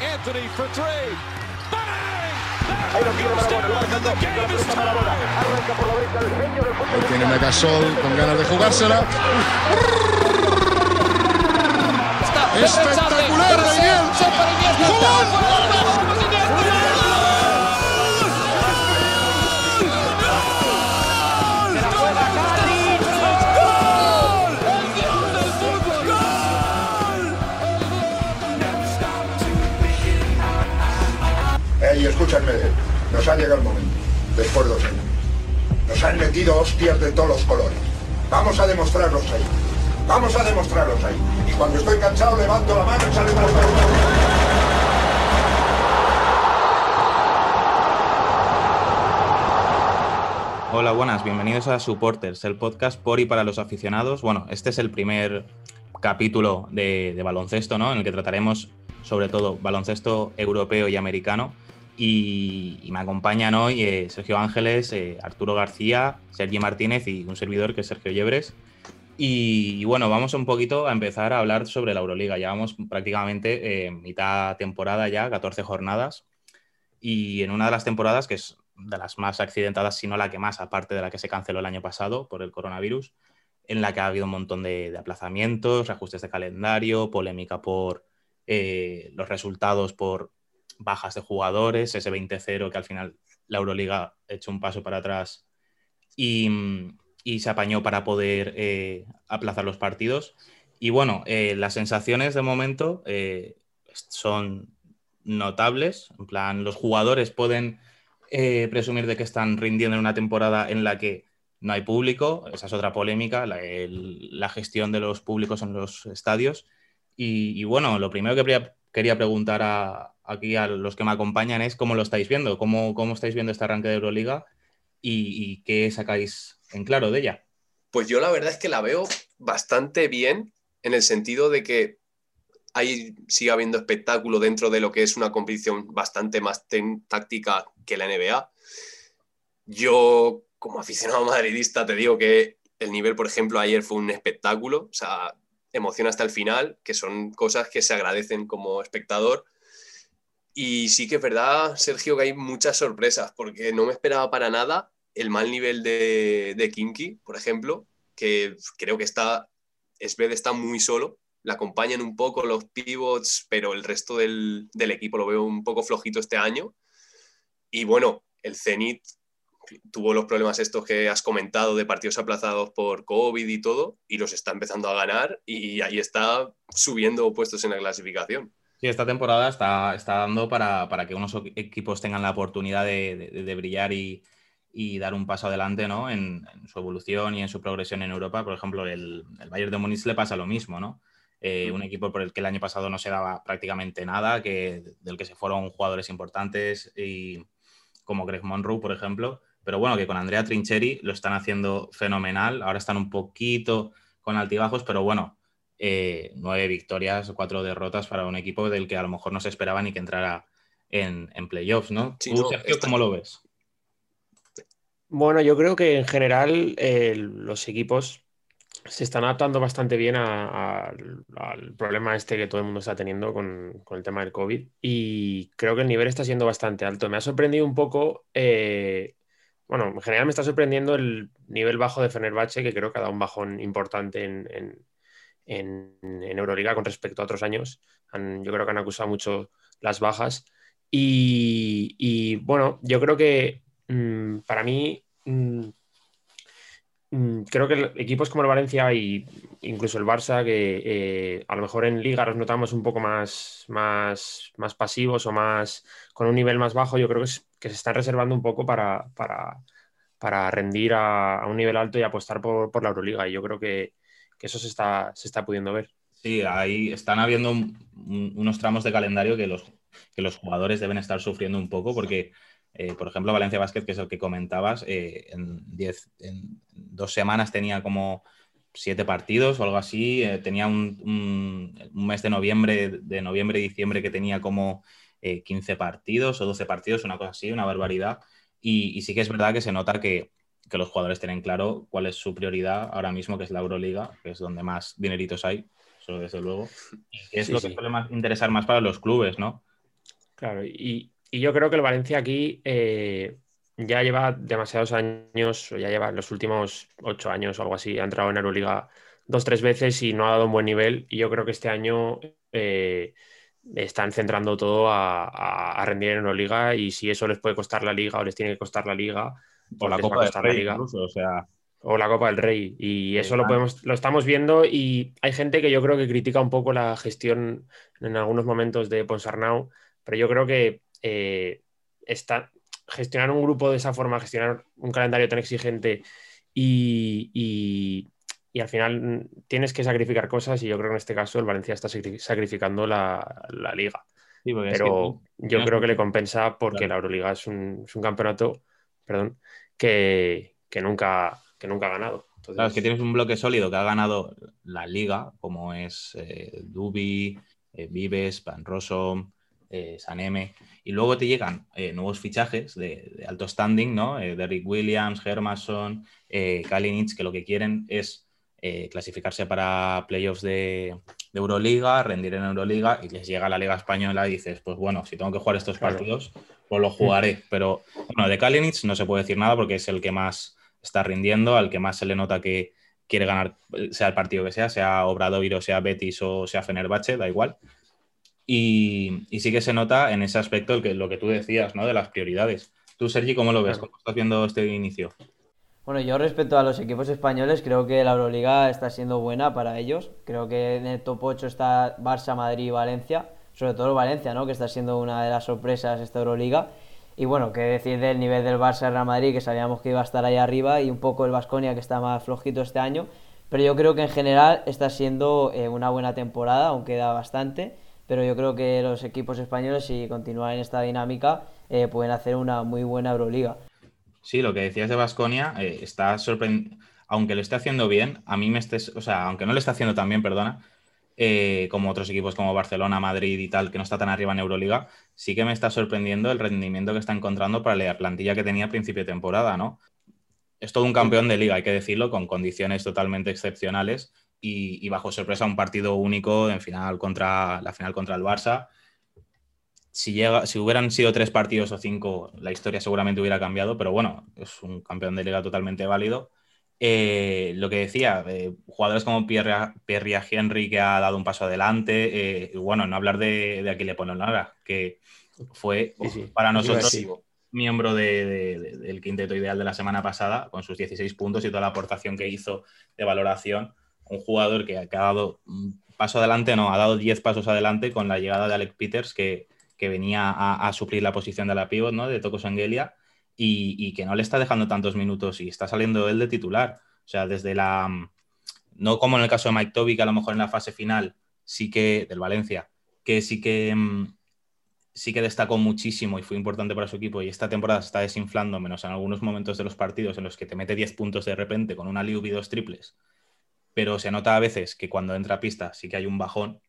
Anthony for three. Ahí tiene Megasol con ganas de jugársela. Espectacular de Iniesta. Escúchame, nos ha llegado el momento, después de dos años. Nos han metido hostias de todos los colores. Vamos a demostrarlos ahí. Vamos a demostrarlos ahí. Y cuando estoy cansado levanto la mano y sale más Hola, buenas, bienvenidos a Supporters, el podcast por y para los aficionados. Bueno, este es el primer capítulo de baloncesto, ¿no? En el que trataremos sobre todo baloncesto europeo y americano. Y, me acompañan hoy eh, Sergio Ángeles, eh, Arturo García, Sergi Martínez y un servidor que es Sergio Llebres. Y, bueno, vamos un poquito a empezar a hablar sobre la Euroliga. Llevamos prácticamente eh, mitad temporada ya, 14 jornadas. Y en una de las temporadas, que es de las más accidentadas, si no la que más, aparte de la que se canceló el año pasado por el coronavirus, en la que ha habido un montón de, de aplazamientos, reajustes de calendario, polémica por eh, los resultados por bajas de jugadores, ese 20-0 que al final la Euroliga hecho un paso para atrás y, y se apañó para poder eh, aplazar los partidos. Y bueno, eh, las sensaciones de momento eh, son notables, en plan, los jugadores pueden presumir de que están rindiendo en una temporada en la que no hay público, esa es otra polémica, la, gestión de los públicos en los estadios. Y, y bueno, lo primero que quería preguntar a, aquí a los que me acompañan es cómo lo estáis viendo, cómo, cómo estáis viendo este arranque de Euroliga y, y qué sacáis en claro de ella. Pues yo la verdad es que la veo bastante bien en el sentido de que ahí sigue habiendo espectáculo dentro de lo que es una competición bastante más táctica que la NBA. Yo, como aficionado madridista, te digo que el nivel, por ejemplo, ayer fue un espectáculo, o sea, emoción hasta el final, que son cosas que se agradecen como espectador. Y sí que es verdad, Sergio, que hay muchas sorpresas, porque no me esperaba para nada el mal nivel de, de Kinky, por ejemplo, que creo que está, Sved está muy solo, le acompañan un poco los pivots, pero el resto del, del, equipo lo veo un poco flojito este año. Y bueno, el Zenit tuvo los problemas estos que has comentado de partidos aplazados por COVID y todo, y los está empezando a ganar y ahí está subiendo puestos en la clasificación. Sí, esta temporada está, está dando para, para, que unos equipos tengan la oportunidad de, de, de brillar y, y, dar un paso adelante ¿no? en, en, su evolución y en su progresión en Europa. Por ejemplo, el, el Bayern de Múnich le pasa lo mismo, ¿no? Eh, un equipo por el que el año pasado no se daba prácticamente nada, que, del que se fueron jugadores importantes y, como Greg Monroe, por ejemplo. Pero bueno, que con Andrea Trincheri lo están haciendo fenomenal. Ahora están un poquito con altibajos, pero bueno, eh, nueve victorias, cuatro derrotas para un equipo del que a lo mejor no se esperaba ni que entrara en, en playoffs, ¿no? Sí, ¿Tú, no, Sergio, está... cómo lo ves? Bueno, yo creo que en general eh, los equipos se están adaptando bastante bien a, a, al problema este que todo el mundo está teniendo con, con, el tema del COVID y creo que el nivel está siendo bastante alto. Me ha sorprendido un poco, eh, bueno, en general me está sorprendiendo el nivel bajo de Fenerbahce, que creo que ha dado un bajón importante en, en, en, en Euroliga con respecto a otros años. Han, yo creo que han acusado mucho las bajas y, bueno, yo creo que mmm, para mí... Mmm, creo que equipos como el Valencia y incluso el Barça, que eh, a lo mejor en liga los notamos un poco más, más, más pasivos o más con un nivel más bajo, yo creo que, se están reservando un poco para, para, para rendir a, a, un nivel alto y apostar por, por la Euroliga. Y yo creo que, que, eso se está, se está pudiendo ver. Sí, ahí están habiendo un, un, unos tramos de calendario que los, que los jugadores deben estar sufriendo un poco porque eh, por ejemplo, Valencia Basket, que es el que comentabas, eh, en, diez, en, dos semanas tenía como siete partidos o algo así. Eh, tenía un, un, un, mes de noviembre, de noviembre y diciembre que tenía como 15 partidos o 12 partidos, una cosa así, una barbaridad. Y, y sí que es verdad que se nota que, que, los jugadores tienen claro cuál es su prioridad ahora mismo, que es la Euroliga, que es donde más dineritos hay, eso desde luego. Y es sí, lo que sí. suele más interesar más para los clubes, ¿no? Claro, y, yo creo que el Valencia aquí eh, ya lleva demasiados años, o ya lleva los últimos ocho años o algo así, ha entrado en Euroliga dos, tres veces y no ha dado un buen nivel. Y yo creo que este año eh, están centrando todo a, rendir en Euroliga y si eso les puede costar la liga o les tiene que costar la liga, o la Copa del Rey, incluso, o sea o la Copa del Rey. Y eso lo podemos, lo estamos viendo y hay gente que yo creo que critica un poco la gestión en algunos momentos de Ponsarnau, pero yo creo que eh, está, gestionar un grupo de esa forma, gestionar un calendario tan exigente y, al final tienes que sacrificar cosas y yo creo que en este caso el Valencia está sacrificando la, liga. pero yo creo que le compensa porque la Euroliga es un, campeonato perdón, que, nunca que nunca ha ganado. Claro, es que tienes un bloque sólido que ha ganado la liga, como es eh, Dubi, eh, Vives, Van Rossum, eh, Saneme, y luego te llegan nuevos fichajes de, alto standing, ¿no? Derrick Williams, Hermason, Kalinic, que lo que quieren es clasificarse para playoffs de, Euroliga, rendir en Euroliga, y les llega la Liga Española y dices, pues bueno, si tengo que jugar estos partidos, pues lo jugaré. Pero bueno, de Kalinic no se puede decir nada porque es el que más está rindiendo, al que más se le nota que quiere ganar, sea el partido que sea, sea Obradoiro, o sea Betis o sea Fenerbahce, da igual. Y, sí que se nota en ese aspecto el que, lo que tú decías, ¿no? De las prioridades. Tú, Sergi, ¿cómo lo ves? ¿Cómo estás viendo este inicio? Bueno, yo respecto a los equipos españoles, creo que la Euroliga está siendo buena para ellos. Creo que en el top 8 está Barça, Madrid y Valencia. Sobre todo Valencia, ¿no? Que está siendo una de las sorpresas esta Euroliga. Y bueno, qué decir del nivel del Barça Real Madrid, que sabíamos que iba a estar ahí arriba, y un poco el Vasconia, que está más flojito este año. Pero yo creo que en general está siendo eh, una buena temporada, aunque da bastante. Pero yo creo que los equipos españoles, si continúan en esta dinámica, eh, pueden hacer una muy buena Euroliga. Sí, lo que decías de Vasconia eh, está sorprendiendo. Aunque lo esté haciendo bien, a mí me estés, o sea, aunque no lo esté haciendo tan bien, perdona, eh, como otros equipos como Barcelona, Madrid y tal, que no está tan arriba en Euroliga, sí que me está sorprendiendo el rendimiento que está encontrando para la plantilla que tenía a principio de temporada, ¿no? Es todo un campeón de liga, hay que decirlo, con condiciones totalmente excepcionales y, bajo sorpresa un partido único en final contra la final contra el Barça. Si, llega, si hubieran sido tres partidos o cinco, la historia seguramente hubiera cambiado, pero bueno, es un campeón de liga totalmente válido. Eh, lo que decía, eh, jugadores como Pierre, Pierre Henry que ha dado un paso adelante, eh, bueno, no hablar de, de Aquile Polonara, que fue para nosotros miembro del quinteto ideal de la semana pasada, con sus 16 puntos y toda la aportación que hizo de valoración. Un jugador que, ha dado un paso adelante, no, ha dado 10 pasos adelante con la llegada de Alec Peters, que, venía a, suplir la posición de la pivot, ¿no? De Tocos Angelia y, que no le está dejando tantos minutos y está saliendo él de titular. O sea, desde la. Mm, no como en el caso de Mike Toby, que a lo mejor en la fase final sí que. del Valencia, que sí que. Mm, sí que destacó muchísimo y fue importante para su equipo y esta temporada se está desinflando, menos en algunos momentos de los partidos en los que te mete 10 puntos de repente con una liubi y dos triples, pero se nota a veces que cuando entra a pista sí que hay un bajón,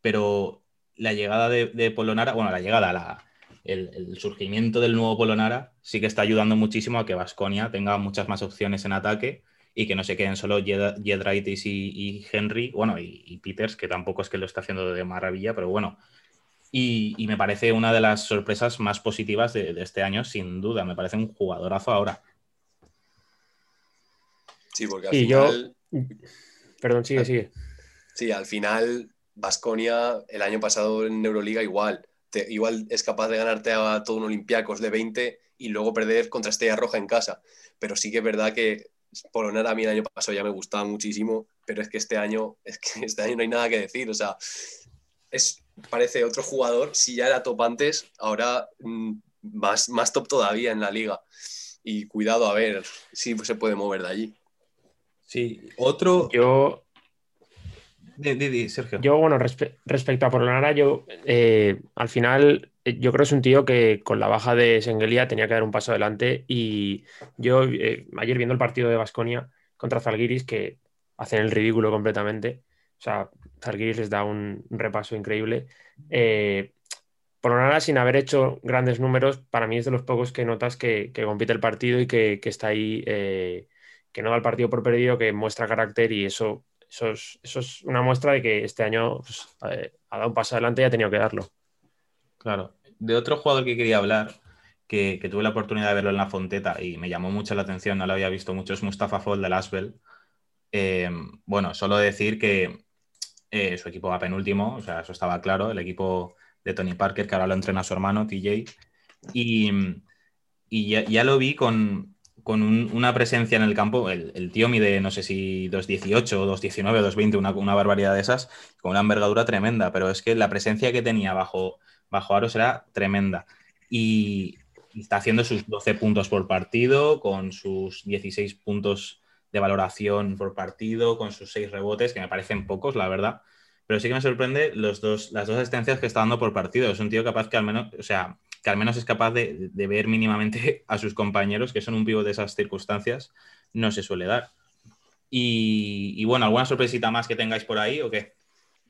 pero la llegada de, de Polonara, bueno, la llegada, la, el, surgimiento del nuevo Polonara sí que está ayudando muchísimo a que Vasconia tenga muchas más opciones en ataque y que no se queden solo Jedraitis y, Henry, bueno, y, Peters, que tampoco es que lo está haciendo de maravilla, pero bueno. Y, me parece una de las sorpresas más positivas de, este año, sin duda. Me parece un jugadorazo ahora. Sí, porque al final. Perdón, sigue, sigue. Sí, al final, Vasconia el año pasado en Euroliga igual igual es capaz de ganarte a todo un Olympiacos de 20 y luego perder contra Estrella Roja en casa. Pero sí que es verdad que Polonar a mí el año pasado ya me gustaba muchísimo, pero es que este año, es que este año no hay nada que decir. O sea, es, parece otro jugador, si ya era top antes, ahora mm, más, más top todavía en la liga. Y cuidado a ver si se puede mover de allí. Sí, otro. Yo, yo, bueno, respecto a Polonara, yo eh, al final eh, yo creo que es un tío que con la baja de Sengelia tenía que dar un paso adelante y yo eh, ayer viendo el partido de Basconia contra Zalgiris que hacen el ridículo completamente, o sea, Zalgiris les da un, repaso increíble. Polonara sin haber hecho grandes números, para mí es de los pocos que notas que, compite el partido y que, que está ahí, que no da el partido por perdido, que muestra carácter y eso eso es, una muestra de que este año pues, ha dado un paso adelante y ha tenido que darlo. Claro. de otro jugador que quería hablar, que, que tuve la oportunidad de verlo en la Fonteta y me llamó mucho la atención, no lo había visto mucho, es Mustafa Fall del Asbel. Eh, bueno, solo decir que eh, su equipo va penúltimo, o sea, eso estaba claro, el equipo de Tony Parker, que ahora lo entrena su hermano, TJ, y, y ya, ya lo vi con, con un- una presencia en el campo. El, el tío mide, no sé si 2.18, 2.19, 2.20, una, una barbaridad de esas, con una envergadura tremenda, pero es que la presencia que tenía bajo, bajo Aros era tremenda. Y, y está haciendo sus 12 puntos por partido, con sus 16 puntos de valoración por partido, con sus 6 rebotes, que me parecen pocos, la verdad. Pero sí que me sorprende los dos, las dos asistencias que está dando por partido. Es un tío capaz que al menos, o sea, que al menos es capaz de, de ver mínimamente a sus compañeros, que son un pivo de esas circunstancias, no se suele dar. Y, y bueno, ¿alguna sorpresita más que tengáis por ahí o qué?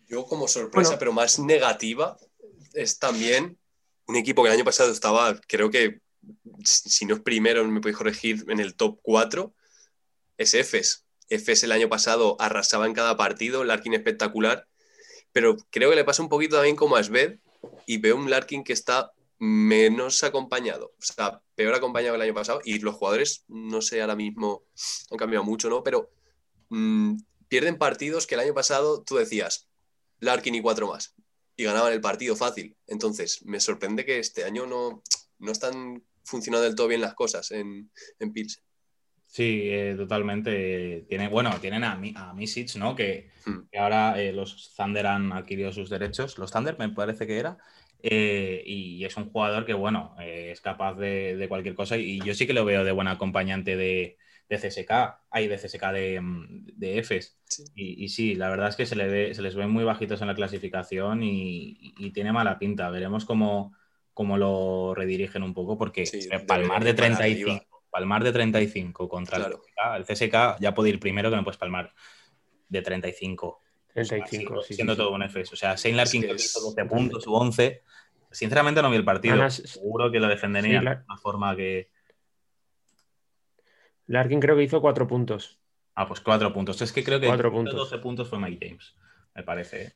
Yo como sorpresa, Bueno. pero más negativa, es también un equipo que el año pasado estaba, creo que, si si no es primero, me podéis corregir, en el top 4, es EFES. EFES el año pasado arrasaba en cada partido, Larkin espectacular, pero creo que le pasa un poquito también como a Sved y veo un Larkin que está menos acompañado, o sea, peor acompañado que el año pasado y los jugadores, no sé, ahora mismo han cambiado mucho, ¿no? Pero mm, pierden partidos que el año pasado tú decías, Larkin y cuatro más. Y ganaban el partido fácil. Entonces, me sorprende que este año no, no están funcionando del todo bien las cosas en, en Pilsen. Sí, eh, totalmente. Tiene, bueno, tienen a, a Misic, ¿no? Que, Hmm. que ahora eh, los Thunder han adquirido sus derechos. Los Thunder me parece que era. Eh, y es un jugador que, bueno, eh, es capaz de, de cualquier cosa. Y yo sí que lo veo de buen acompañante de, de CSK. Hay de CSK de, mm, de. Sí. Y, y sí, la verdad es que se, le ve, se les ve muy bajitos en la clasificación y, y tiene mala pinta. Veremos cómo, cómo lo redirigen un poco, porque Sí, eh, palmar de deberían ir para 35, arriba. palmar de 35 contra Claro. el CSK, el CSK ya puede ir primero que no puedes palmar de 35. 35, siendo, sí, sí, siendo sí. todo un FS. O sea, Shane Larkin que hizo es- 12 puntos u 11. Sinceramente no vi el partido. Además, Seguro que lo defendería sí, la- de una forma que. Larkin creo que hizo cuatro puntos. Ah, pues 4 puntos. Es que creo que Cuatro el que hizo puntos. 12 puntos fue Mike James, me parece. ¿eh?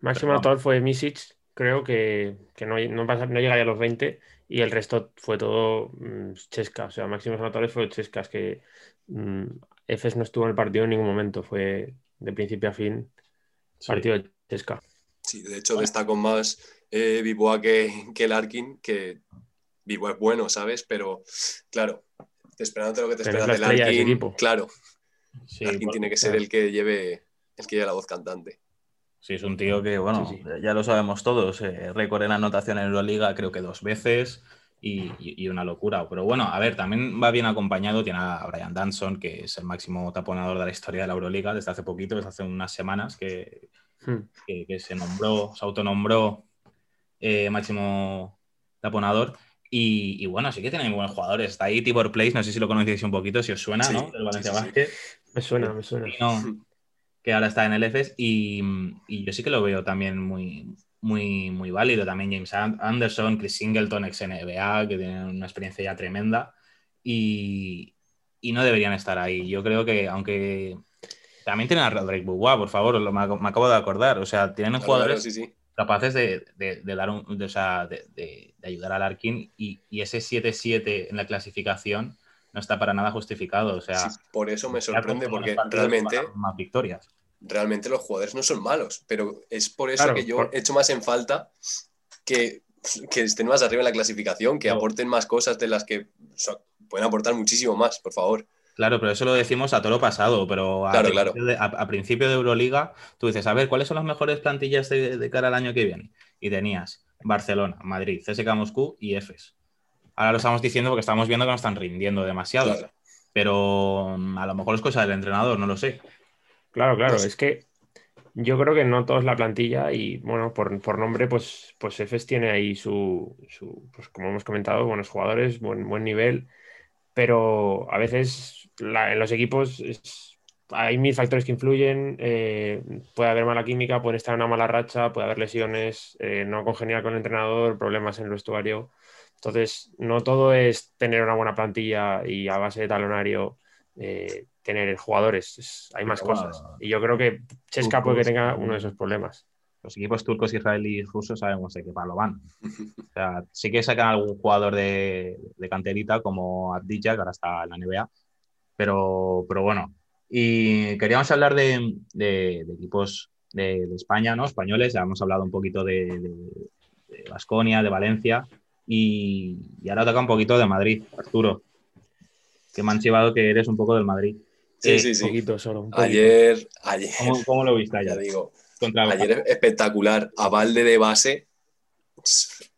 Máximo anotador fue Misic, creo que, que no, no, pasa- no llegaría a los 20 y el resto fue todo mm, Chesca. O sea, máximos anotadores fue Chescas, que mm, Efes no estuvo en el partido en ningún momento, fue de principio a fin Sí. partido de Chesca. Sí, de hecho destaco más eh, Biboa que, que Larkin, que Biboa es bueno, ¿sabes? Pero, claro, esperándote lo que te Pero es esperas la de estrella de ese Larkin, equipo. claro, Sí, Larkin bueno, tiene que ser el que lleve el que lleve la voz cantante. Sí, es un tío que, bueno, Sí, sí. ya lo sabemos todos. eh, récord en anotación en Euroliga, creo que dos veces. Y, una locura. Pero bueno, a ver, también va bien acompañado. Tiene a Brian Danson, que es el máximo taponador de la historia de la Euroliga desde hace poquito, desde hace unas semanas, que, Hmm. que, que se nombró, se autonombró eh, máximo taponador. Y, y bueno, sí que tiene muy buenos jugadores. Está ahí Tibor Place, no sé si lo conocéis un poquito, si os suena, Sí, ¿no? Del Valencia sí, Me suena, me suena. no, que ahora está en el EFES y, y yo sí que lo veo también muy, muy, muy válido. También James An- Anderson, Chris Singleton, ex NBA, que tienen una experiencia ya tremenda y, y no deberían estar ahí. Yo creo que, aunque también tienen a Roderick Bourgeois, por favor, lo- me, me acabo de acordar. O sea, tienen Claro, jugadores claro, sí, sí. capaces de, de- de dar un, de, o sea, de, ayudar al Larkin y, y ese 7-7 en la clasificación no está para nada justificado. O sea, Sí, por eso me sorprende, porque realmente, más victorias. Realmente los jugadores no son malos, pero es por eso Claro, que yo por- echo más en falta que, que estén más arriba en la clasificación, que aporten más cosas de las que o sea, pueden aportar muchísimo más, por favor. Claro, pero eso lo decimos a todo lo pasado, pero a, Claro, principio, claro. De, a- a principio de Euroliga, tú dices, a ver, ¿cuáles son las mejores plantillas de, de cara al año que viene? Y tenías Barcelona, Madrid, CSKA Moscú y EFES. Ahora lo estamos diciendo porque estamos viendo que no están rindiendo demasiado, Claro. pero mm, a lo mejor es cosa del entrenador, no lo sé. Claro, claro, Pues- es que yo creo que no todos la plantilla y bueno, por, por nombre, pues, pues Efes tiene ahí su, su, pues como hemos comentado, buenos jugadores, buen, buen nivel, pero a veces la- en los equipos es- hay mil factores que influyen, eh, puede haber mala química, puede estar en una mala racha, puede haber lesiones, eh, no congeniar con el entrenador, problemas en el vestuario. Entonces, no todo es tener una buena plantilla y a base de talonario eh, tener jugadores. Es- hay más Pero bueno, cosas. Y yo creo que Chesca puede que tenga uno de esos problemas. los equipos turcos, israelíes, rusos sabemos de qué palo van. O sea, sí que sacan algún jugador de, de canterita como Abdija, que ahora está en la NBA, pero, pero bueno. Y queríamos hablar de, de- de equipos de, de España, ¿no? Españoles, ya hemos hablado un poquito de, de Basconia, de Valencia, y, y ahora toca un poquito de Madrid, Arturo. Que me han chivado que eres un poco del Madrid. Sí, Eh, sí, Un sí. poquito solo. un poquito. Ayer, ayer, ¿Cómo, cómo lo viste ya ayer? digo, Contra el- ayer espectacular. A Valde de base,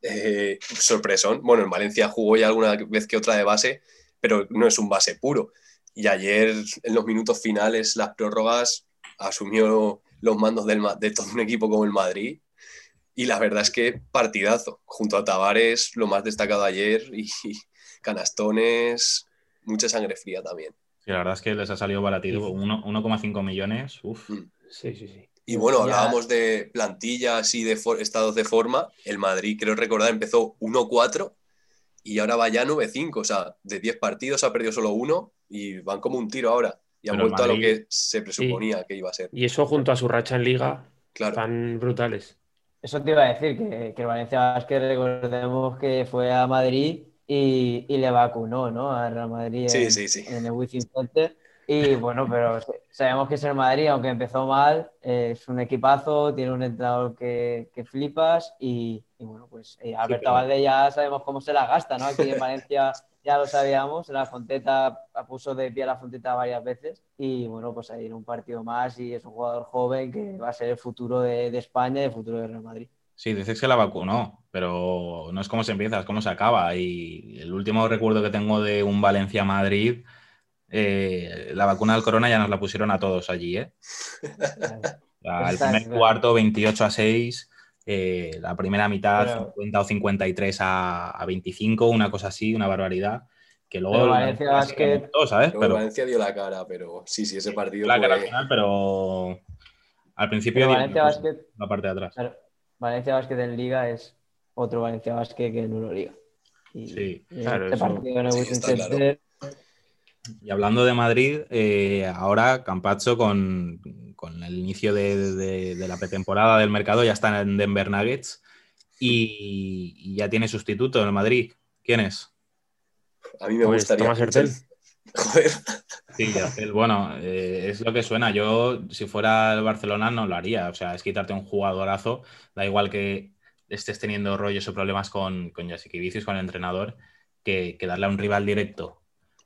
eh, sorpresón. Bueno, en Valencia jugó ya alguna vez que otra de base, pero no es un base puro. Y ayer, en los minutos finales, las prórrogas, asumió los mandos del de todo un equipo como el Madrid. Y la verdad es que partidazo. Junto a Tavares, lo más destacado ayer, y canastones, mucha sangre fría también. Sí, la verdad es que les ha salido baratito, Sí. uno- 1,5 millones. Uf. Mm. Sí, sí, sí. Y bueno, Ya. hablábamos de plantillas y de for- estados de forma. El Madrid, creo recordar, empezó 1-4 y ahora va ya 9-5. O sea, de 10 partidos ha perdido solo uno y van como un tiro ahora. Y han Pero vuelto a lo que se presuponía que iba a ser. Y eso junto a su racha en liga, Claro. tan brutales. Eso te iba a decir, que, que el Valencia Basket recordemos que fue a Madrid y, y le vacunó, ¿no? A Real Madrid Sí, en, sí, sí. en el Wizzing Center. Y bueno, pero sabemos que es el Madrid, aunque empezó mal, es un equipazo, tiene un entrenador que, que flipas y, y bueno, pues eh, Alberto pero- Valde ya sabemos cómo se la gasta, ¿no? Aquí en Valencia ya lo sabíamos, la Fonteta puso de pie a la Fonteta varias veces y bueno, pues ahí en un partido más y es un jugador joven que va a ser el futuro de, de España y el futuro de Real Madrid. Sí, dices que la vacunó, pero no es cómo se empieza, es cómo se acaba. Y el último recuerdo que tengo de un Valencia-Madrid, eh, la vacuna del corona ya nos la pusieron a todos allí, ¿eh? O sea, el primer cuarto, 28 a 6, eh, la primera mitad, Pero- 50 o 53 a, a 25, una cosa así, una barbaridad. Que luego Pero la- Valencia la Basket- remontó, ¿sabes? Pero Valencia dio la cara, pero sí, sí, ese partido la cara al fue... final, pero al principio dio Valencia Basket, la parte de atrás. Valencia Basket en Liga es otro Valencia Basket que en Euroliga. Y, Sí, y claro, este eso- sí, está claro. Y hablando de Madrid, eh, ahora Campacho con, con el inicio de, de- de la pretemporada del mercado ya está en Denver Nuggets y, y ya tiene sustituto en el Madrid. ¿Quién es? A mí me Pues, gustaría... Tomás Hertel. Joder, Sí, bueno, eh, es lo que suena. Yo, si fuera el Barcelona, no lo haría. O sea, es quitarte un jugadorazo. Da igual que estés teniendo rollos o problemas con, con Jassikevicius, con el entrenador, que, que darle a un rival directo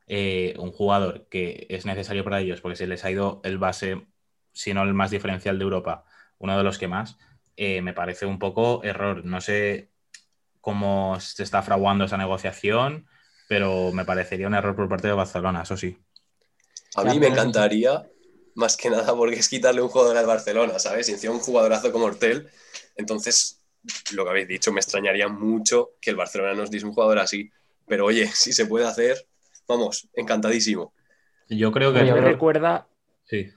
eh, un jugador que es necesario para ellos, porque se les ha ido el base, si no el más diferencial de Europa, uno de los que más, eh, me parece un poco error. No sé cómo se está fraguando esa negociación, pero me parecería un error por parte de Barcelona, eso sí. A mí me encantaría, más que nada porque es quitarle un jugador al Barcelona, ¿sabes? Y encima un jugadorazo como Hortel. Entonces, lo que habéis dicho, me extrañaría mucho que el Barcelona nos diese un jugador así. Pero oye, si se puede hacer, vamos, encantadísimo. Yo creo que. A mí me recuerda, Sí.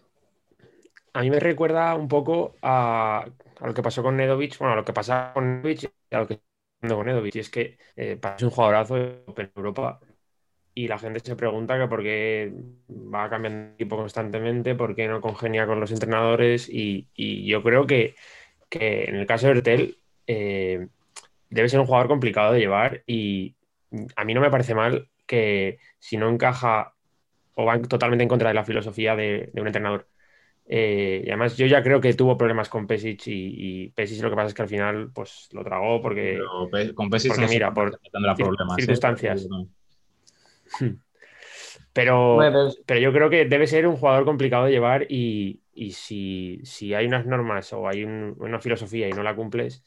a mí me recuerda un poco a, a lo que pasó con Nedovic, bueno, a lo que pasaba con Nedovic y a lo que con Nedovic. Y es que eh, parece un jugadorazo en Europa y la gente se pregunta que por qué va cambiando de equipo constantemente, por qué no congenia con los entrenadores. Y, yo creo que, que en el caso de Ertel eh, debe ser un jugador complicado de llevar y a mí no me parece mal que si no encaja o va totalmente en contra de la filosofía de un entrenador. Eh, y además yo ya creo que tuvo problemas con Pesic y, y Pesic lo que pasa es que al final pues lo tragó porque Pero Pe- con Pesic porque no sé mira, si por tendrá cir- problemas. ¿eh? circunstancias. Pero- pero, pero- pero yo creo que debe ser un jugador complicado de llevar y, y si, si hay unas normas o hay un- una filosofía y no la cumples,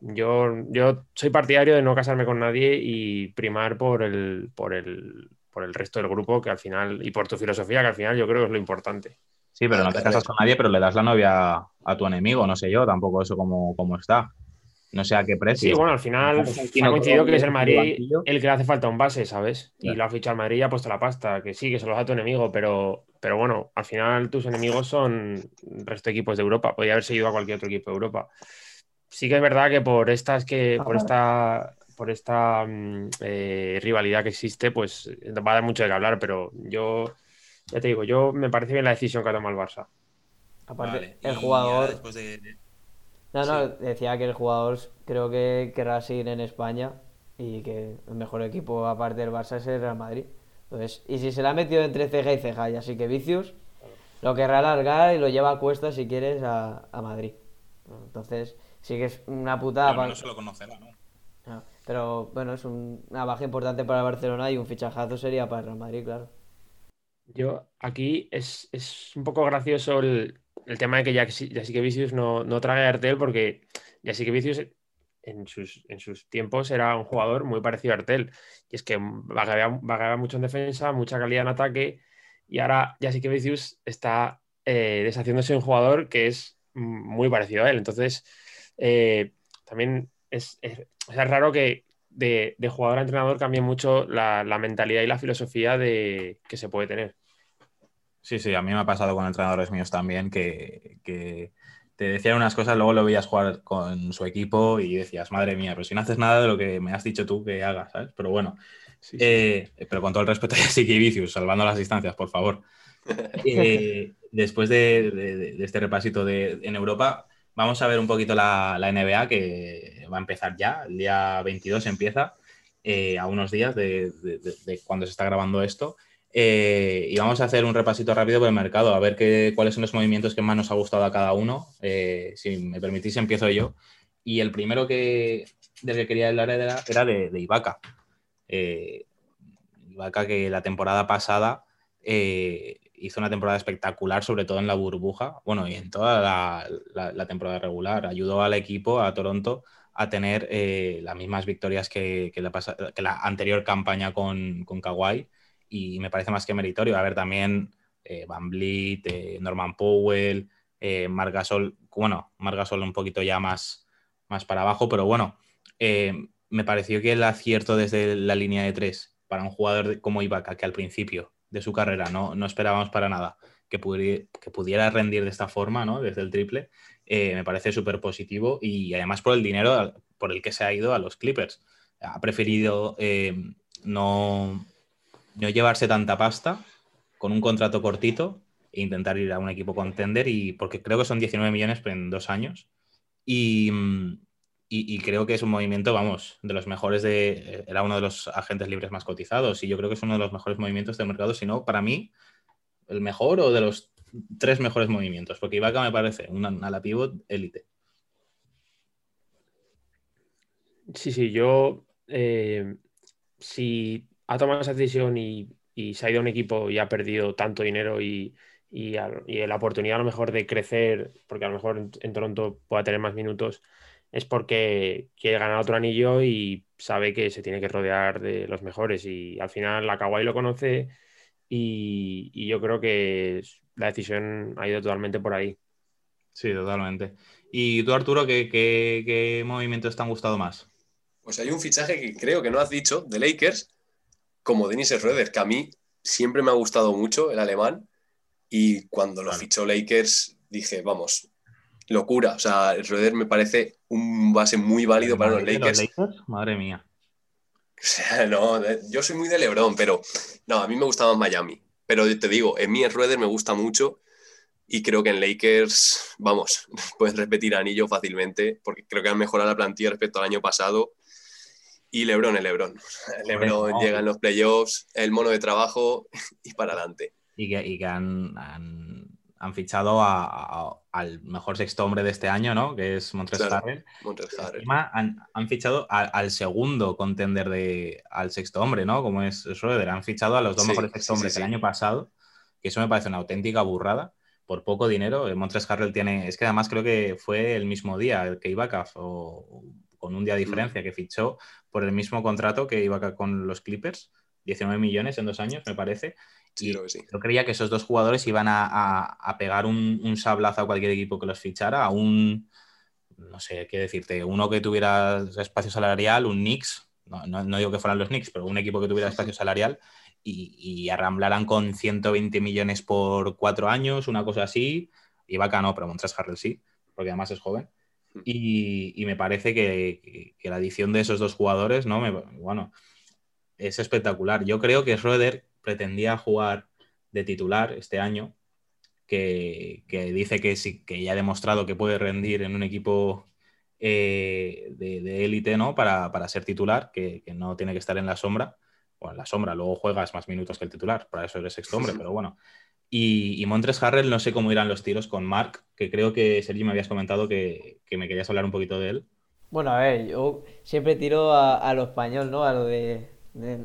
yo, yo soy partidario de no casarme con nadie y primar por el, por el, por el resto del grupo que al final, y por tu filosofía, que al final yo creo que es lo importante. Sí, pero no te casas con nadie, pero le das la novia a tu enemigo, no sé yo, tampoco eso como, como está. No sé a qué precio. Sí, bueno, al final ha coincidido que es el Madrid el que le hace falta un base, ¿sabes? Y lo ha fichado el Madrid y ha puesto la pasta, que sí, que se los da tu enemigo, pero, pero bueno, al final tus enemigos son el resto de equipos de Europa. Podría haber seguido a cualquier otro equipo de Europa. Sí que es verdad que por estas que, por esta, por esta mm, eh, rivalidad que existe, pues va a dar mucho de qué hablar, pero yo, ya te digo, yo me parece bien la decisión que ha tomado el Barça. aparte, Vale, el jugador, después de- No, no, decía que el jugador creo que querrá seguir en España y que el mejor equipo aparte del Barça es el Real Madrid. Entonces, y si se la ha metido entre ceja y ceja, y así que Vicius lo querrá alargar y lo lleva a cuesta si quieres a, a Madrid. Entonces, sí que es una putada. Pero no se lo conocerá, ¿no? Ah, Pero bueno, es un- una baja importante para Barcelona y un fichajazo sería para el Real Madrid, claro. Yo aquí es, es un poco gracioso el, el tema de que Jessica Vicius no, no trague a Artel porque Jessica Vicius en sus, en sus tiempos era un jugador muy parecido a Artel. Y es que vagueaba, vagueaba mucho en defensa, mucha calidad en ataque y ahora Jessica Vicius está eh, deshaciéndose de un jugador que es muy parecido a él. Entonces, eh, también es, es raro que de, de, jugador a entrenador cambie mucho la, la mentalidad y la filosofía de, que se puede tener. Sí, sí, a mí me ha pasado con entrenadores míos también que, que, te decían unas cosas, luego lo veías jugar con su equipo y decías, madre mía, pero si no haces nada de lo que me has dicho tú que hagas, ¿sabes? Pero bueno, sí, sí. Eh, pero con todo el respeto a Jessica Vicius, salvando las distancias, por favor. Eh, después de, de, de, este repasito de, en Europa, vamos a ver un poquito la, la, NBA que va a empezar ya, el día 22 empieza, eh, a unos días de, cuando se está grabando esto. Eh, y vamos a hacer un repasito rápido por el mercado, a ver qué, cuáles son los movimientos que más nos ha gustado a cada uno. Eh, si me permitís, empiezo yo. Y el primero que, del que quería hablar era, era de, de, Ibaka. Eh, que la temporada pasada hizo una temporada espectacular, sobre todo en la burbuja, bueno, y en toda la, temporada regular. Ayudó al equipo, a Toronto, a tener las mismas victorias que, que, la, que, la, anterior campaña con, con Kawhi y me parece más que meritorio. A ver, también eh, Van Vliet, eh, Norman Powell, eh, Marc Gasol, bueno, Marc Gasol un poquito ya más, más para abajo, pero bueno, eh, me pareció que el acierto desde la línea de tres para un jugador como Ibaka, que al principio de su carrera no, no esperábamos para nada que pudiera, que pudiera rendir de esta forma, ¿no? desde el triple, eh, me parece súper positivo y además por el dinero por el que se ha ido a los Clippers. Ha preferido no, no llevarse tanta pasta con un contrato cortito e intentar ir a un equipo contender y porque creo que son 19 millones en dos años y, y, creo que es un movimiento, vamos, de los mejores de, era uno de los agentes libres más cotizados y yo creo que es uno de los mejores movimientos del mercado, si no, para mí, el mejor o de los tres mejores movimientos, porque Ibaka me parece una ala pivot élite. Sí, sí, yo eh, ha tomado esa decisión y, y, se ha ido a un equipo y ha perdido tanto dinero y, y, a, y, la oportunidad a lo mejor de crecer, porque a lo mejor en, en, Toronto pueda tener más minutos, es porque quiere ganar otro anillo y sabe que se tiene que rodear de los mejores. Y al final la Kawhi lo conoce y, yo creo que la decisión ha ido totalmente por ahí. Sí, totalmente. ¿Y tú, Arturo, qué, qué, qué movimientos te han gustado más? Pues hay un fichaje que creo que no has dicho, de Lakers, como Dennis Schroeder, que a mí siempre me ha gustado mucho el alemán. Y cuando lo fichó Lakers, dije, vamos, locura. O sea, Schroeder me parece un base muy válido para los Lakers. los Lakers. Madre mía. O sea, no, yo soy muy de LeBron, pero no, a mí me gustaba Miami. Pero te digo, en mí Schroeder me gusta mucho y creo que en Lakers, vamos, pueden repetir anillo fácilmente porque creo que han mejorado la plantilla respecto al año pasado y Lebron es Lebron. Lebron no. llega en los playoffs, el mono de trabajo y para adelante. Y que, y que han, han, han, fichado a, a, al mejor sexto hombre de este año, ¿no? Que es Montres claro. Han, han, fichado a, al segundo contender de, al sexto hombre, ¿no? Como es Schroeder. Han fichado a los dos sí, mejores sexto hombres sí, del año pasado, que eso me parece una auténtica burrada. Por poco dinero, Montres Harrell tiene. Es que además creo que fue el mismo día que Ibaka, o con un día de diferencia, que fichó por el mismo contrato que iba con los Clippers, 19 millones en dos años, me parece. Sí, creo que sí. Yo creía que esos dos jugadores iban a, a, a pegar un, un, sablazo a cualquier equipo que los fichara, a un, no sé qué decirte, uno que tuviera espacio salarial, un Knicks, no, no, no digo que fueran los Knicks, pero un equipo que tuviera espacio salarial y, y arramblaran con 120 millones por cuatro años, una cosa así. Y Vaca no, pero Montres Harrell sí, porque además es joven. Y, y, me parece que, que, la adición de esos dos jugadores, ¿no? Me, bueno, es espectacular. Yo creo que Schroeder pretendía jugar de titular este año, que, dice que, sí, que ya ha demostrado que puede rendir en un equipo eh, de élite, ¿no? Para, ser titular, que, no tiene que estar en la sombra. O en la sombra, luego juegas más minutos que el titular, para eso eres sexto hombre, pero bueno. Y, y, Montres Harrell, no sé cómo irán los tiros con Mark, que creo que Sergi me habías comentado que, me querías hablar un poquito de él. Bueno, a ver, yo siempre tiro a, lo español, ¿no? A lo de,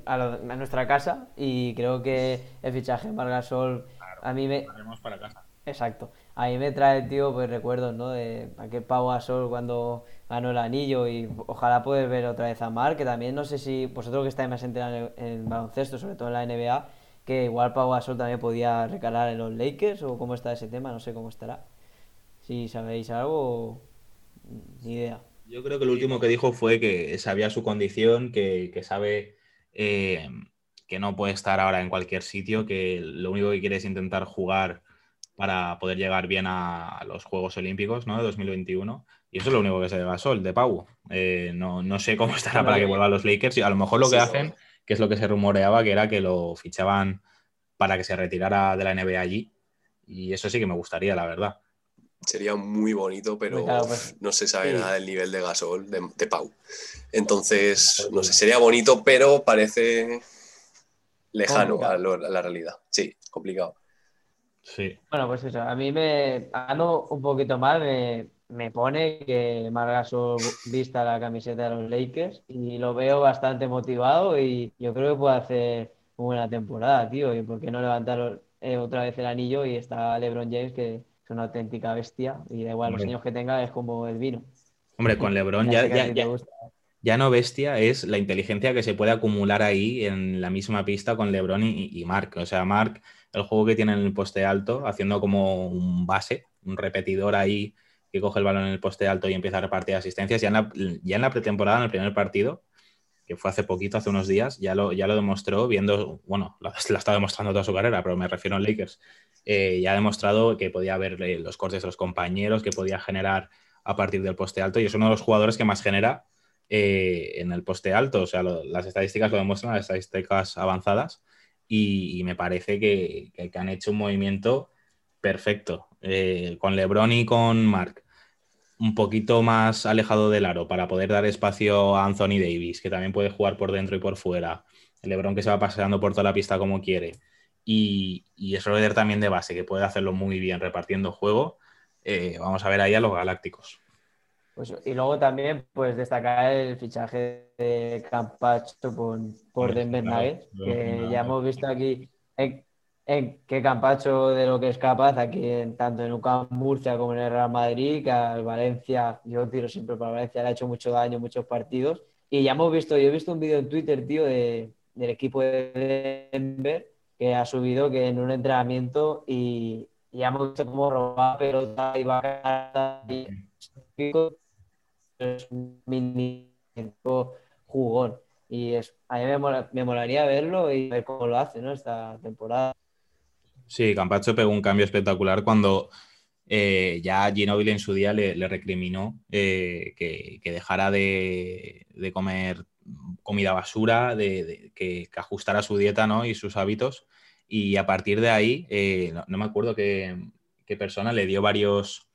a, nuestra casa y creo que el fichaje de Margasol a mí me... para casa. Exacto. A mí me trae, tío, pues recuerdos, ¿no? De aquel Pau Gasol cuando ganó el anillo y ojalá poder ver otra vez a Mark, que también no sé si vosotros que estáis más enterados en, baloncesto, sobre todo en la NBA, que igual Pau Gasol también podía recalar en los Lakers o cómo está ese tema, no sé cómo estará. Si sabéis algo, ni idea. Yo creo que lo último que dijo fue que sabía su condición, que, sabe eh, que no puede estar ahora en cualquier sitio, que lo único que quiere es intentar jugar para poder llegar bien a, los Juegos Olímpicos ¿no? de 2021. Y eso es lo único que se de Gasol, de Pau. Eh, no, no, sé cómo estará para que vuelva a los Lakers. Y a lo mejor lo que hacen, que es lo que se rumoreaba, que era que lo fichaban para que se retirara de la NBA allí. Y eso sí que me gustaría, la verdad. Sería muy bonito, pero pues, no se sabe nada del nivel de Gasol de, Pau. Entonces, no sé, sería bonito, pero parece lejano a, la realidad. Sí, complicado. Sí. Bueno, pues eso, a mí me, ando un poquito mal, me, me pone que Margasol vista la camiseta de los Lakers y lo veo bastante motivado y yo creo que puede hacer una buena temporada, tío. ¿Y por qué no levantar eh, otra vez el anillo? Y está LeBron James, que es una auténtica bestia y da igual los años que tenga, es como el vino. Hombre, con LeBron ya, ya, ya, no bestia, es la inteligencia que se puede acumular ahí en la misma pista con LeBron y, y Mark. O sea, Mark el juego que tiene en el poste alto, haciendo como un base, un repetidor ahí que coge el balón en el poste alto y empieza a repartir asistencias. Ya en la, ya en la pretemporada, en el primer partido, que fue hace poquito, hace unos días, ya lo, ya lo demostró viendo, bueno, la, la está demostrando toda su carrera, pero me refiero a Lakers. Eh, ya ha demostrado que podía ver eh, los cortes de los compañeros, que podía generar a partir del poste alto y es uno de los jugadores que más genera eh, en el poste alto. O sea, las estadísticas lo demuestran, las estadísticas avanzadas y, me parece que, han hecho un movimiento perfecto. Con LeBron y con Mark, un poquito más alejado del aro para poder dar espacio a Anthony Davis, que también puede jugar por dentro y por fuera. El LeBron que se va paseando por toda la pista como quiere. Y, y Schroeder también de base, que puede hacerlo muy bien repartiendo juego. Eh, vamos a ver ahí a los Galácticos. Pues, y luego también pues destacar el fichaje de Campacho por, por Denver Nuggets, que ya hemos visto aquí en, en qué Campacho de lo que es capaz aquí en, tanto en UCAM Murcia como en el Real Madrid, que al Valencia, yo tiro siempre para Valencia, le ha hecho mucho daño muchos partidos. Y ya hemos visto, yo he visto un vídeo en Twitter, tío, de, del equipo de Denver, que ha subido que en un entrenamiento y, ya hemos visto cómo roba pelota y va jugón. Y es, a mí me, molaría verlo y ver cómo lo hace ¿no? esta temporada. Sí, Campacho pegó un cambio espectacular cuando eh, ya Ginóbili en su día le, recriminó eh, que, dejara de, comer comida basura, de, que, ajustara su dieta ¿no? y sus hábitos. Y a partir de ahí, eh, no, me acuerdo qué, qué, persona le dio varios,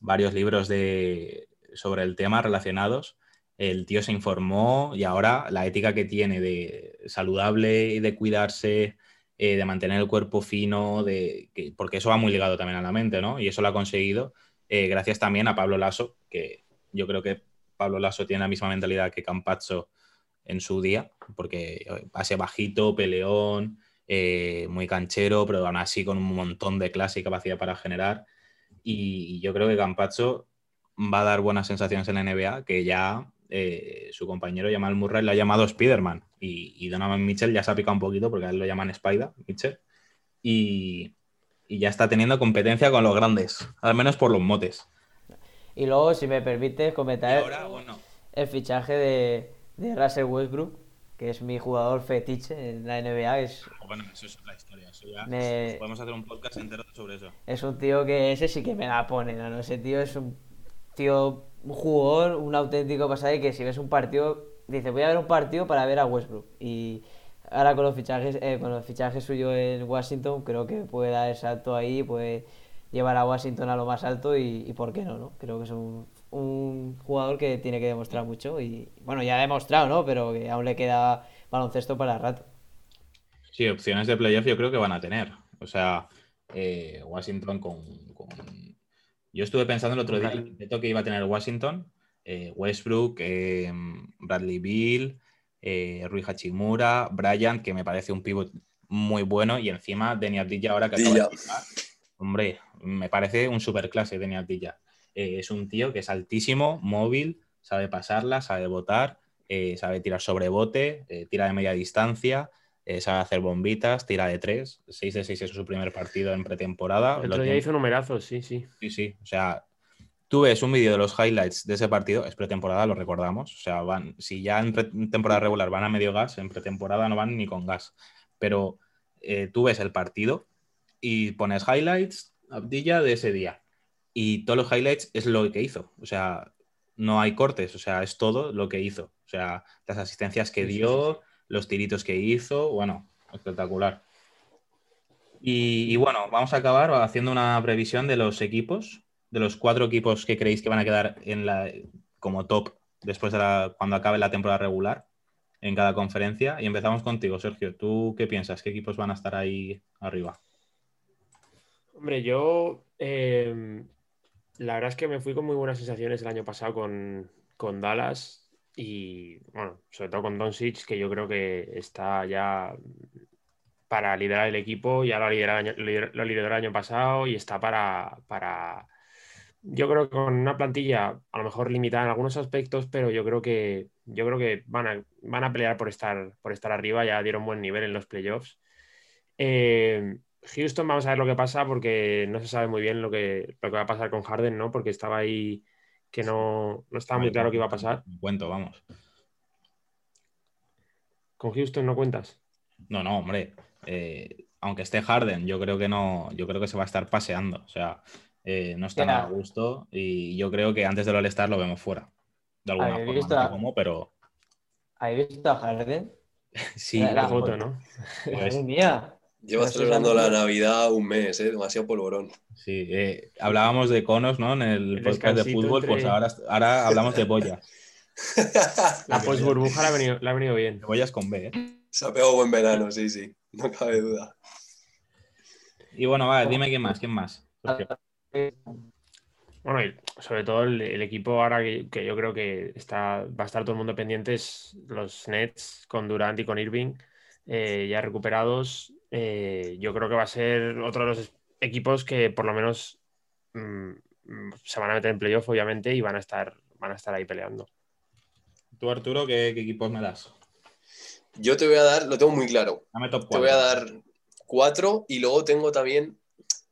varios libros de, sobre el tema relacionados, el tío se informó y ahora la ética que tiene de saludable y de cuidarse, eh, de mantener el cuerpo fino, de, porque eso va muy ligado también a la mente, ¿no? Y eso lo ha conseguido eh, gracias también a Pablo Lasso, que yo creo que Pablo Lasso tiene la misma mentalidad que Campazzo en su día, porque pase bajito, peleón, eh, muy canchero, pero aún así con un montón de clase y capacidad para generar. Y yo creo que Campazzo va a dar buenas sensaciones en la NBA, que ya eh, su compañero Jamal Murray lo ha llamado Spider-Man y, Donovan Mitchell ya se ha picado un poquito porque a él lo llaman Spider, Mitchell, y, ya está teniendo competencia con los grandes, al menos por los motes. Y luego, si me permites comentar el fichaje de, de Russell Westbrook, que es mi jugador fetiche en la NBA. Es... Bueno, eso es la historia. Podemos hacer un podcast entero sobre eso. Es un tío que ese sí que me la pone, ¿no? Ese tío es un tío, un jugador, un auténtico pasado que si ves un partido, dice, voy a ver un partido para ver a Westbrook. Y ahora con los fichajes, eh, con los fichajes suyos en Washington, creo que puede dar el salto ahí, puede llevar a Washington a lo más alto y, y por qué no, ¿no? Creo que es un, un jugador que tiene que demostrar mucho y bueno, ya ha demostrado, ¿no? Pero que aún le queda baloncesto para rato. Sí, opciones de playoff yo creo que van a tener. O sea, eh, Washington con, con, Yo estuve pensando el otro día el que iba a tener Washington, eh, Westbrook, eh, Bradley Bill, eh, Rui Hachimura, Bryant, que me parece un pivot muy bueno, y encima Denny Abdilla ahora que acaba de Hombre, me parece un superclase Denny Abdilla. Eh, es un tío que es altísimo, móvil, sabe pasarla, sabe botar, eh, sabe tirar sobre bote, eh, tira de media distancia, eh, sabe hacer bombitas, tira de tres. 6 de 6 es su primer partido en pretemporada. El otro día tiene- hizo numerazos, sí, sí. Sí, sí. O sea, tú ves un vídeo de los highlights de ese partido, es pretemporada, lo recordamos. O sea, van, si ya en temporada regular van a medio gas, en pretemporada no van ni con gas. Pero eh, tú ves el partido y pones highlights, Abdilla de ese día. Y todos los highlights es lo que hizo. O sea, no hay cortes, o sea, es todo lo que hizo. O sea, las asistencias que dio, los tiritos que hizo, bueno, espectacular. Y, y bueno, vamos a acabar haciendo una previsión de los equipos, de los cuatro equipos que creéis que van a quedar en la, como top después de la, cuando acabe la temporada regular en cada conferencia. Y empezamos contigo, Sergio. ¿Tú qué piensas? ¿Qué equipos van a estar ahí arriba? Hombre, yo eh, la verdad es que me fui con muy buenas sensaciones el año pasado con, con Dallas y, bueno, sobre todo con Doncic, que yo creo que está ya para liderar el equipo, ya lo lideró lo lideró el año pasado y está para, para, yo creo que con una plantilla a lo mejor limitada en algunos aspectos, pero yo creo que, yo creo que van a, van a pelear por estar, por estar arriba, ya dieron buen nivel en los playoffs. Eh, Houston, vamos a ver lo que pasa porque no se sabe muy bien lo que, lo que va a pasar con Harden, ¿no? Porque estaba ahí que no, no estaba muy claro qué iba a pasar. Cuento, vamos. ¿Con Houston no cuentas? No, no, hombre. eh, aunque esté Harden, yo creo que no, yo creo que se va a estar paseando. O sea, eh, no está nada a gusto. Y yo creo que antes del All-Star lo vemos fuera. De alguna ¿Habéis forma, visto no sé a- cómo, pero ¿Habéis visto a Harden? sí. La- La la foto. ¿no? pues, Madre mía. Lleva celebrando la. Navidad un mes, ¿eh? demasiado polvorón. sí, eh, hablábamos de conos, ¿no? En el, El podcast de fútbol, pues ahora, ahora hablamos de boya. La post burbuja le ha venido, le ha venido bien. De boyas con B, ¿eh? Se ha pegado buen verano, sí, sí, no cabe duda. Y bueno, va, dime quién más, quién más. Sergio. Bueno, y sobre todo el, el equipo ahora que, que yo creo que está, va a estar todo el mundo pendiente es los Nets con Durant y con Irving eh, ya recuperados. Eh, yo creo que va a ser otro de los equipos que por lo menos mm, mm, se van a meter en playoff, obviamente, y van a estar, van a estar ahí peleando. Tú, Arturo, ¿qué, qué equipos me das? Yo te voy a dar, lo tengo muy claro, Dame top te voy a 4. dar cuatro y luego tengo también,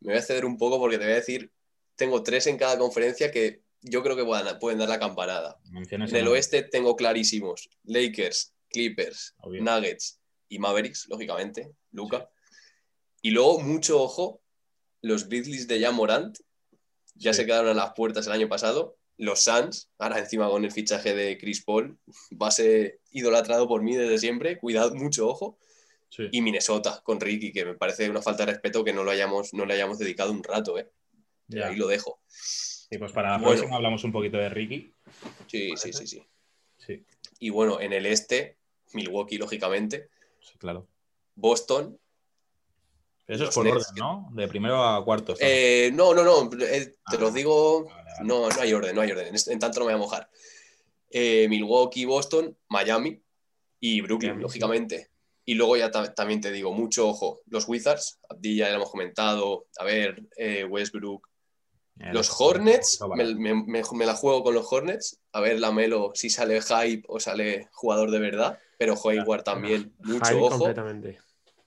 me voy a ceder un poco porque te voy a decir, tengo tres en cada conferencia que yo creo que puedan- pueden dar la campanada. Menciones En el oeste tengo clarísimos Lakers, Clippers, Obvio. Nuggets y Mavericks, lógicamente, Luca. Y luego, mucho ojo, los Grizzlies de Jan Morant ya Sí. se quedaron a las puertas el año pasado. Los Suns, ahora encima con el fichaje de Chris Paul, va a ser idolatrado por mí desde siempre. Cuidado, mucho ojo. Sí. Y Minnesota con Ricky, que me parece una falta de respeto que no, lo hayamos, no le hayamos dedicado un rato, ¿eh? Ya. Ahí lo dejo. Sí, pues para la Bueno. próxima hablamos un poquito de Ricky. Sí, sí, sí, sí. Sí, Y bueno, en el este, Milwaukee, lógicamente. sí, claro. Boston, eso es por Nets, orden, ¿no? De primero a cuartos. ¿no? Eh, no, no, no, eh, te Ah, los digo, vale, vale. no, no hay orden, no hay orden, en, tanto no me voy a mojar. Eh, Milwaukee, Boston, Miami y Brooklyn, Miami, lógicamente. Y luego ya ta- también te digo, mucho ojo, los Wizards, Abdi ya lo hemos comentado, a ver, eh, Westbrook, Eh, los Hornets, me, vale. me- me- me la juego con los Hornets, a ver la Melo si sale hype o sale jugador de verdad, pero Hayward también, mucho ojo. completamente.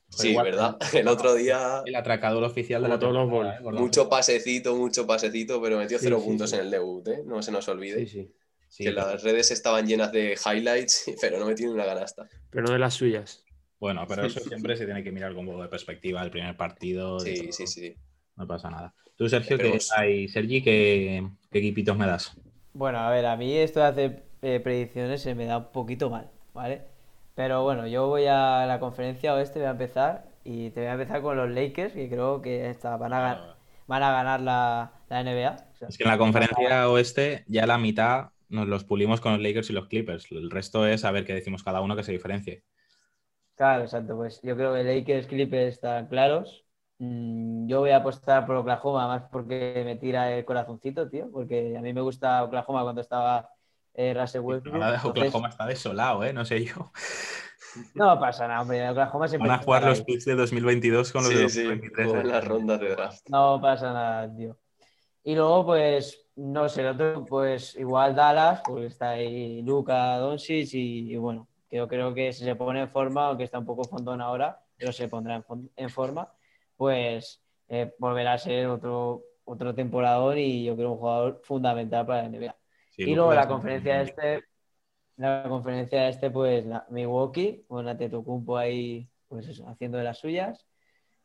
Sí, Hayward, ¿verdad? El otro día El atracador oficial de la todos los Bulls. ¿eh? Mucho pasecito, mucho pasecito, pero metió Sí, cero sí, puntos sí. en el debut, ¿eh? No se nos olvide. Sí, sí. Sí, que las redes estaban llenas de highlights, pero no metió una canasta. Pero no de las suyas. Bueno, pero eso siempre se tiene que mirar con un poco de perspectiva. El primer partido. Sí, sí, sí. No pasa nada. Tú, Sergio, ¿qué Esperemos. hay? Sergi, ¿qué, qué equipitos me das? Bueno, a ver, a mí esto de hacer eh, predicciones se me da un poquito mal, ¿vale? Pero bueno, yo voy a la conferencia oeste, voy a empezar y te voy a empezar con los Lakers, que creo que esta, van, a, gan- van a ganar la, la NBA. O sea, Es que en la conferencia oeste ya la mitad nos los pulimos con los Lakers y los Clippers. El resto es a ver qué decimos cada uno que se diferencie. Claro, exacto. Pues yo creo que Lakers, Clippers están claros. Mm, Yo voy a apostar por Oklahoma, más porque me tira el corazoncito, tío. Porque a mí me gusta Oklahoma cuando estaba eh, Russell Westbrook. Ahora Entonces, Oklahoma está desolado, ¿eh? No sé yo. No pasa nada, hombre. Oklahoma siempre Van a jugar los picks de 2022 con los de Sí, sí, 2023. como ¿eh? en las rondas de draft. No pasa nada, tío. Y luego, pues, no sé, el otro, pues igual Dallas, pues está ahí Luca Doncic y, y bueno, yo creo que si se pone en forma, aunque está un poco fondón ahora, pero se pondrá en, en forma, pues eh, volverá a ser otro, otro temporador y yo creo un jugador fundamental para la NBA. Sí, y luego la conferencia de este, la conferencia de este, pues la- Milwaukee, con Antetokounmpo ahí, pues eso, haciendo de las suyas.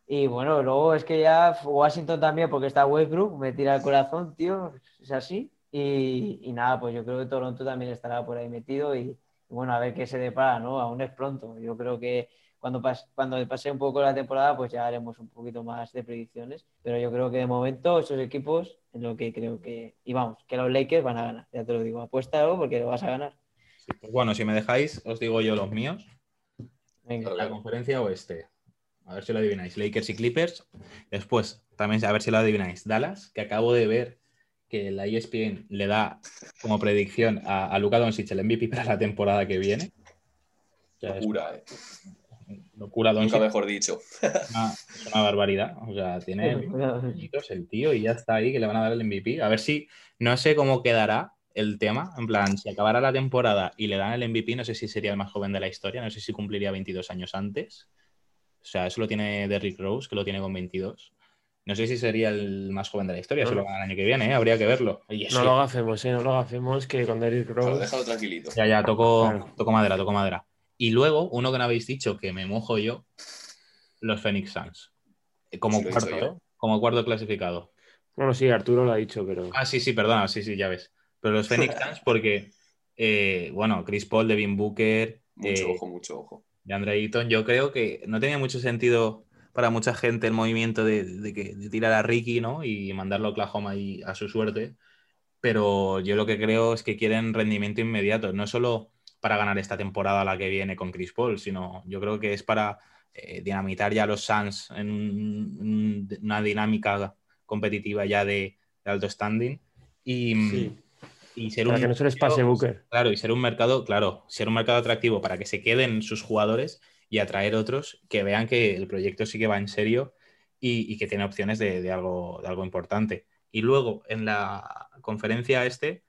Y bueno, luego es que ya Washington también, porque está Westbrook, me tira el corazón, tío, es así. Y, y nada, pues yo creo que Toronto también estará por ahí metido y bueno, a ver qué se depara, ¿no? Aún es pronto. Yo creo que cuando, pas- cuando pase un poco la temporada, pues ya haremos un poquito más de predicciones. Pero yo creo que de momento esos equipos, en lo que creo que, y vamos, que los Lakers van a ganar, ya te lo digo, apuesta algo porque lo vas a ganar. Sí, pues bueno, si me dejáis, os digo yo los míos. Venga. La conferencia oeste. A ver si lo adivináis. Lakers y Clippers. Después, también a ver si lo adivináis. Dallas, que acabo de ver que la ESPN le da como predicción a, a Luka Doncic el MVP para la temporada que viene. Locura, eh. locura Nunca Doncic. mejor dicho. Es una, es una barbaridad. O sea, tiene 20 añitos el tío y ya está ahí que le van a dar el MVP. A ver si, no sé cómo quedará el tema. En plan, si acabara la temporada y le dan el MVP, no sé si sería el más joven de la historia. No sé si cumpliría 22 años antes. O sea, eso lo tiene Derrick Rose, que lo tiene con 22. No sé si sería el más joven de la historia, No. si lo gana el año que viene, ¿eh? habría que verlo. No lo gafemos, eh, no lo gafemos, que con Derrick Pero Rose. déjalo tranquilito. Ya, ya, toco, Claro. toco madera, toco madera. Y luego, uno que no habéis dicho, que me mojo yo, los Phoenix Suns. Eh, Como Sí, cuarto. Como cuarto clasificado. Bueno, sí, Arturo lo ha dicho, pero. Ah, sí, sí, perdona, sí, sí, ya ves. Pero los Phoenix Suns porque, eh, bueno, Chris Paul, Devin Booker, Mucho eh, ojo, mucho ojo. de Andre Ayton, yo creo que no tenía mucho sentido para mucha gente el movimiento de, de que, de tirar a Ricky, ¿no? Y mandarlo a Oklahoma y a su suerte. Pero yo lo que creo es que quieren rendimiento inmediato, no solo para ganar esta temporada la que viene con Chris Paul, sino yo creo que es para eh, dinamitar ya a los Suns en un- un- una dinámica competitiva ya de, de alto standing y, Sí, y ser para un que no se les pase Booker. Claro, y ser un mercado, claro, ser un mercado atractivo para que se queden sus jugadores y atraer otros que vean que el proyecto sí que va en serio y, y que tiene opciones de, de algo, de algo importante. Y luego en la conferencia este,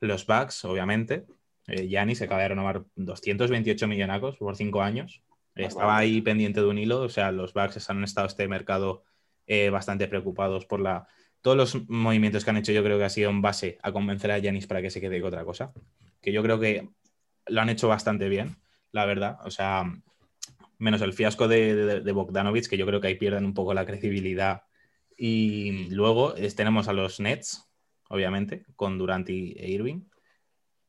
los Bucks, obviamente, eh, Giannis se acaba de renovar 228 millonacos por cinco años. Estaba ahí pendiente de un hilo, o sea, los Bucks han estado este mercado eh, bastante preocupados por la... Todos los movimientos que han hecho yo creo que ha sido en base a convencer a Giannis para que se quede con otra cosa. Que yo creo que lo han hecho bastante bien, la verdad. O sea, menos el fiasco de, Bogdanovich, que yo creo que ahí pierden un poco la credibilidad. Y luego tenemos a los Nets, obviamente, con Durant y Irving,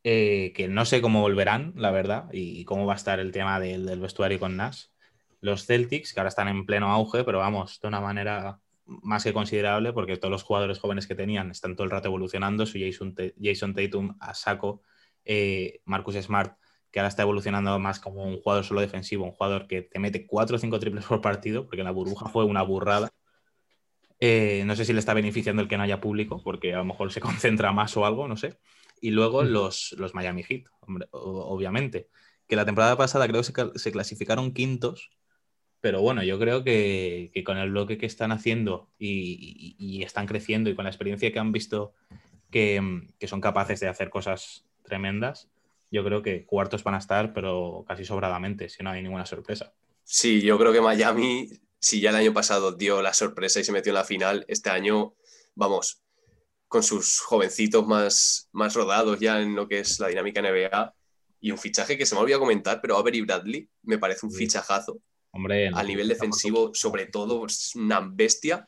eh, que no sé cómo volverán, la verdad, y cómo va a estar el tema del, vestuario con Nash. Los Celtics, que ahora están en pleno auge, pero vamos, de una manera más que considerable, porque todos los jugadores jóvenes que tenían están todo el rato evolucionando, su Jason Tatum a saco, eh, Marcus Smart, que ahora está evolucionando más como un jugador solo defensivo, un jugador que te mete 4 o 5 triples por partido, porque la burbuja fue una burrada. Eh, no sé si le está beneficiando el que no haya público, porque a lo mejor se concentra más o algo, no sé. Y luego los, los Miami Heat, hombre, obviamente. Que la temporada pasada creo que se, clasificaron quintos, pero bueno, yo creo que, que con el bloque que están haciendo y, y- y están creciendo y con la experiencia que han visto que, que son capaces de hacer cosas tremendas, yo creo que cuartos van a estar, pero casi sobradamente, si no hay ninguna sorpresa. Sí, yo creo que Miami, si ya el año pasado dio la sorpresa y se metió en la final, este año, vamos, con sus jovencitos más, más rodados ya en lo que es la dinámica NBA. Y un fichaje que se me olvidó comentar, pero Avery Bradley me parece un Sí. fichajazo. Hombre, A nivel defensivo, sobre todo, es una bestia.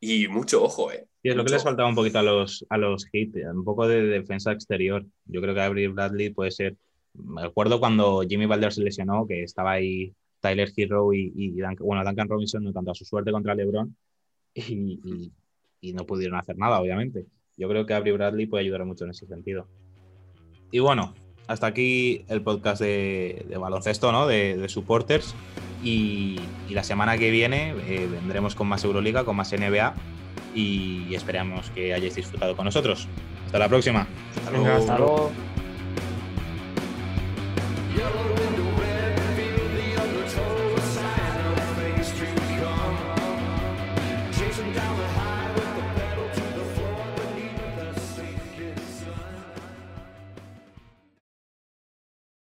Y mucho ojo, ¿eh? Sí, es lo que les faltaba un poquito a los, a los hits, un poco de defensa exterior. Yo creo que Avery Bradley puede ser. Me acuerdo cuando Jimmy Balder se lesionó, que estaba ahí Tyler Hero y, y Duncan, bueno, Duncan Robinson, en cuanto a su suerte contra LeBron, y, y, y, no pudieron hacer nada, obviamente. Yo creo que Avery Bradley puede ayudar mucho en ese sentido. Y bueno, hasta aquí el podcast de, de baloncesto, ¿no? De, de supporters. Y, la semana que viene eh, vendremos con más Euroliga, con más NBA y esperamos que hayáis disfrutado con nosotros. Hasta la próxima. Hasta luego.